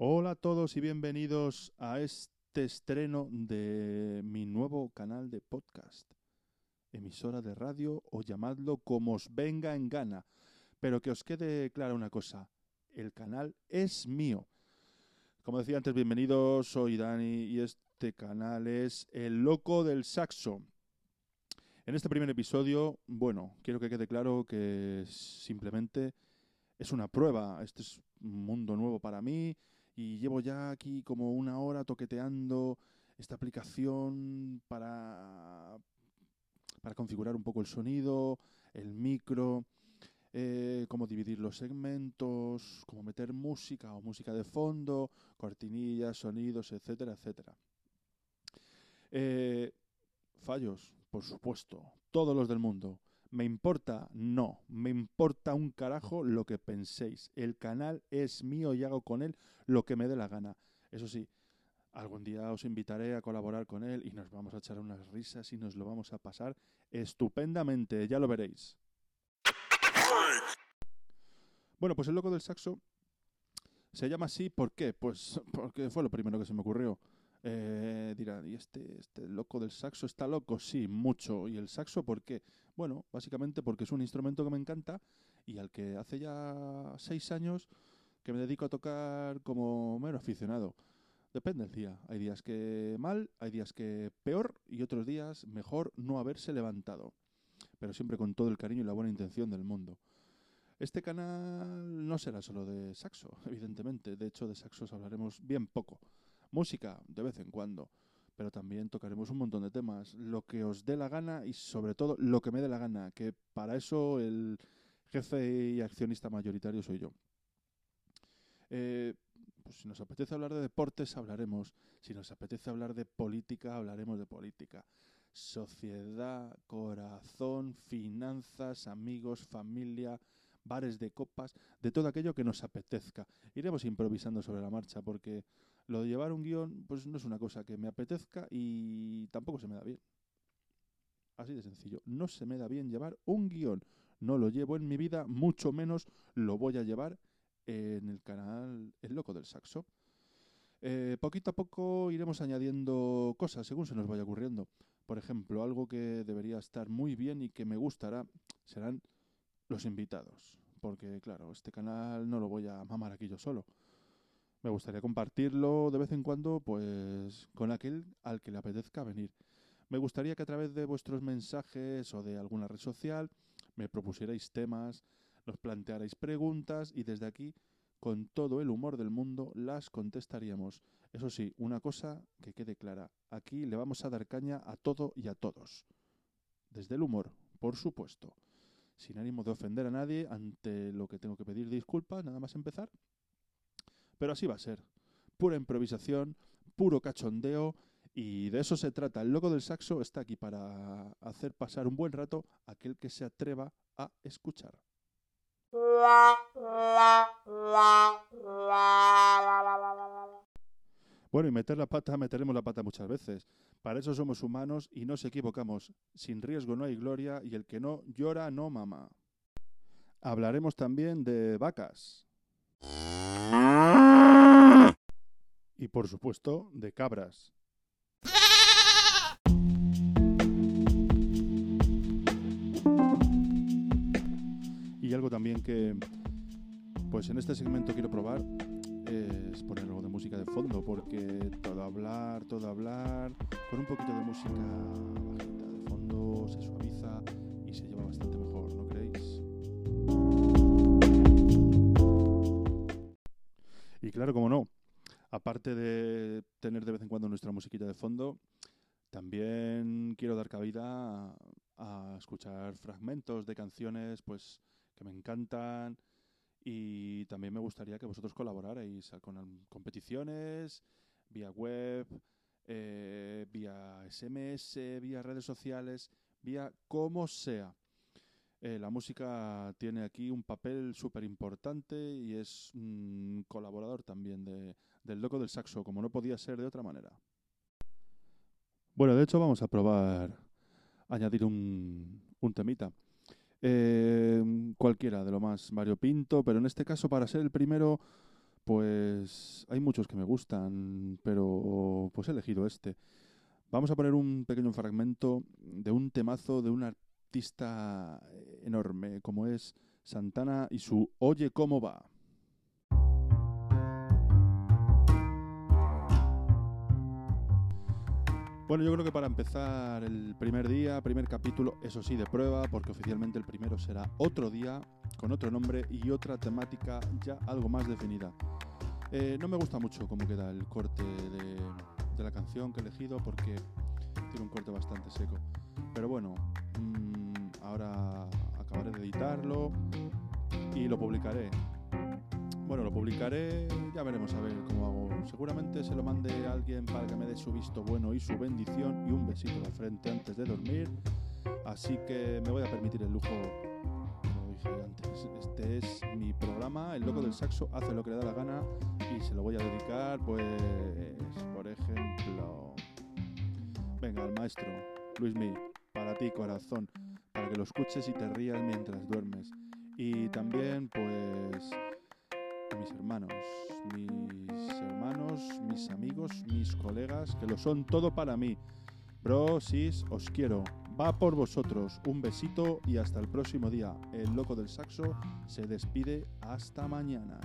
Hola a todos y bienvenidos a este estreno de mi nuevo canal de podcast, emisora de radio o llamadlo como os venga en gana. Pero que os quede clara una cosa, el canal es mío. Como decía antes, bienvenidos, soy Dani y este canal es El Loco del Saxo. En este primer episodio, bueno, quiero que quede claro que simplemente es una prueba, este es un mundo nuevo para mí y llevo ya aquí como una hora toqueteando esta aplicación para, para configurar un poco el sonido, el micro, eh, cómo dividir los segmentos, cómo meter música o música de fondo, cortinillas, sonidos, etcétera, etcétera. Eh, fallos, por supuesto, todos los del mundo. ¿Me importa? No, me importa un carajo lo que penséis. El canal es mío y hago con él lo que me dé la gana. Eso sí, algún día os invitaré a colaborar con él y nos vamos a echar unas risas y nos lo vamos a pasar estupendamente, ya lo veréis. Bueno, pues el loco del saxo se llama así, ¿por qué? Pues porque fue lo primero que se me ocurrió. Eh, dirán, ¿y este, este loco del saxo está loco? Sí, mucho. ¿Y el saxo por qué? Bueno, básicamente porque es un instrumento que me encanta y al que hace ya seis años que me dedico a tocar como mero aficionado. Depende del día. Hay días que mal, hay días que peor y otros días mejor no haberse levantado. Pero siempre con todo el cariño y la buena intención del mundo. Este canal no será solo de saxo, evidentemente. De hecho, de saxos hablaremos bien poco. Música, de vez en cuando. Pero también tocaremos un montón de temas. Lo que os dé la gana y sobre todo lo que me dé la gana. Que para eso el jefe y accionista mayoritario soy yo. Eh, pues si nos apetece hablar de deportes, hablaremos. Si nos apetece hablar de política, hablaremos de política. Sociedad, corazón, finanzas, amigos, familia, bares de copas, de todo aquello que nos apetezca. Iremos improvisando sobre la marcha porque lo de llevar un guion pues no es una cosa que me apetezca y tampoco se me da bien. Así de sencillo. No se me da bien llevar un guion. No lo llevo en mi vida, mucho menos lo voy a llevar en el canal El Loco del Saxo. Eh, poquito a poco iremos añadiendo cosas según se nos vaya ocurriendo. Por ejemplo, algo que debería estar muy bien y que me gustará serán los invitados. Porque, claro, este canal no lo voy a mamar aquí yo solo. Me gustaría compartirlo de vez en cuando, pues, con aquel al que le apetezca venir. Me gustaría que a través de vuestros mensajes o de alguna red social me propusierais temas, nos plantearais preguntas y desde aquí, con todo el humor del mundo, las contestaríamos. Eso sí, una cosa que quede clara. Aquí le vamos a dar caña a todo y a todos. Desde el humor, por supuesto sin ánimo de ofender a nadie, ante lo que tengo que pedir disculpas, nada más empezar. Pero así va a ser. Pura improvisación, puro cachondeo, y de eso se trata. El loco del saxo está aquí para hacer pasar un buen rato a aquel que se atreva a escuchar. Bueno, y meter la pata, meteremos la pata muchas veces. Para eso somos humanos y nos equivocamos. Sin riesgo no hay gloria y el que no llora no mama. Hablaremos también de vacas. Y por supuesto, de cabras. Y algo también que, pues en este segmento quiero probar es poner algo de música de fondo, porque todo hablar, todo hablar, con un poquito de música bajita de fondo se suaviza y se lleva bastante claro, como no, aparte de tener de vez en cuando nuestra musiquita de fondo, también quiero dar cabida a, escuchar fragmentos de canciones pues que me encantan y también me gustaría que vosotros colaborarais con competiciones, vía web, eh, vía SMS, vía redes sociales, vía como sea. Eh, la música tiene aquí un papel súper importante y es un colaborador también de, del loco del saxo, como no podía ser de otra manera. Bueno, de hecho vamos a probar añadir un, un temita. Eh, cualquiera de lo más variopinto, pero en este caso para ser el primero pues hay muchos que me gustan, pero pues he elegido este. Vamos a poner un pequeño fragmento de un temazo de un artista enorme como es Santana y su Oye cómo va. Bueno, yo creo que para empezar el primer día, primer capítulo, eso sí, de prueba, porque oficialmente el primero será otro día, con otro nombre y otra temática ya algo más definida. Eh, no me gusta mucho cómo queda el corte de, la canción que he elegido, porque tiene un corte bastante seco. Pero bueno, mm, ahora acabaré de editarlo y lo publicaré. Bueno, lo publicaré, ya veremos a ver cómo hago. Seguramente se lo mande alguien para que me dé su visto bueno y su bendición y un besito en la frente antes de dormir. Así que me voy a permitir el lujo, como dije antes, este es mi programa, El Loco del Saxo hace lo que le da la gana y se lo voy a dedicar, pues, por ejemplo, venga, al maestro, Luis Mi, para ti corazón, para que lo escuches y te rías mientras duermes. Y también, pues mis hermanos, mis hermanos, mis amigos, mis colegas, que lo son todo para mí. Bro, sis, os quiero. Va por vosotros. Un besito y hasta el próximo día. El loco del saxo se despide. Hasta mañana.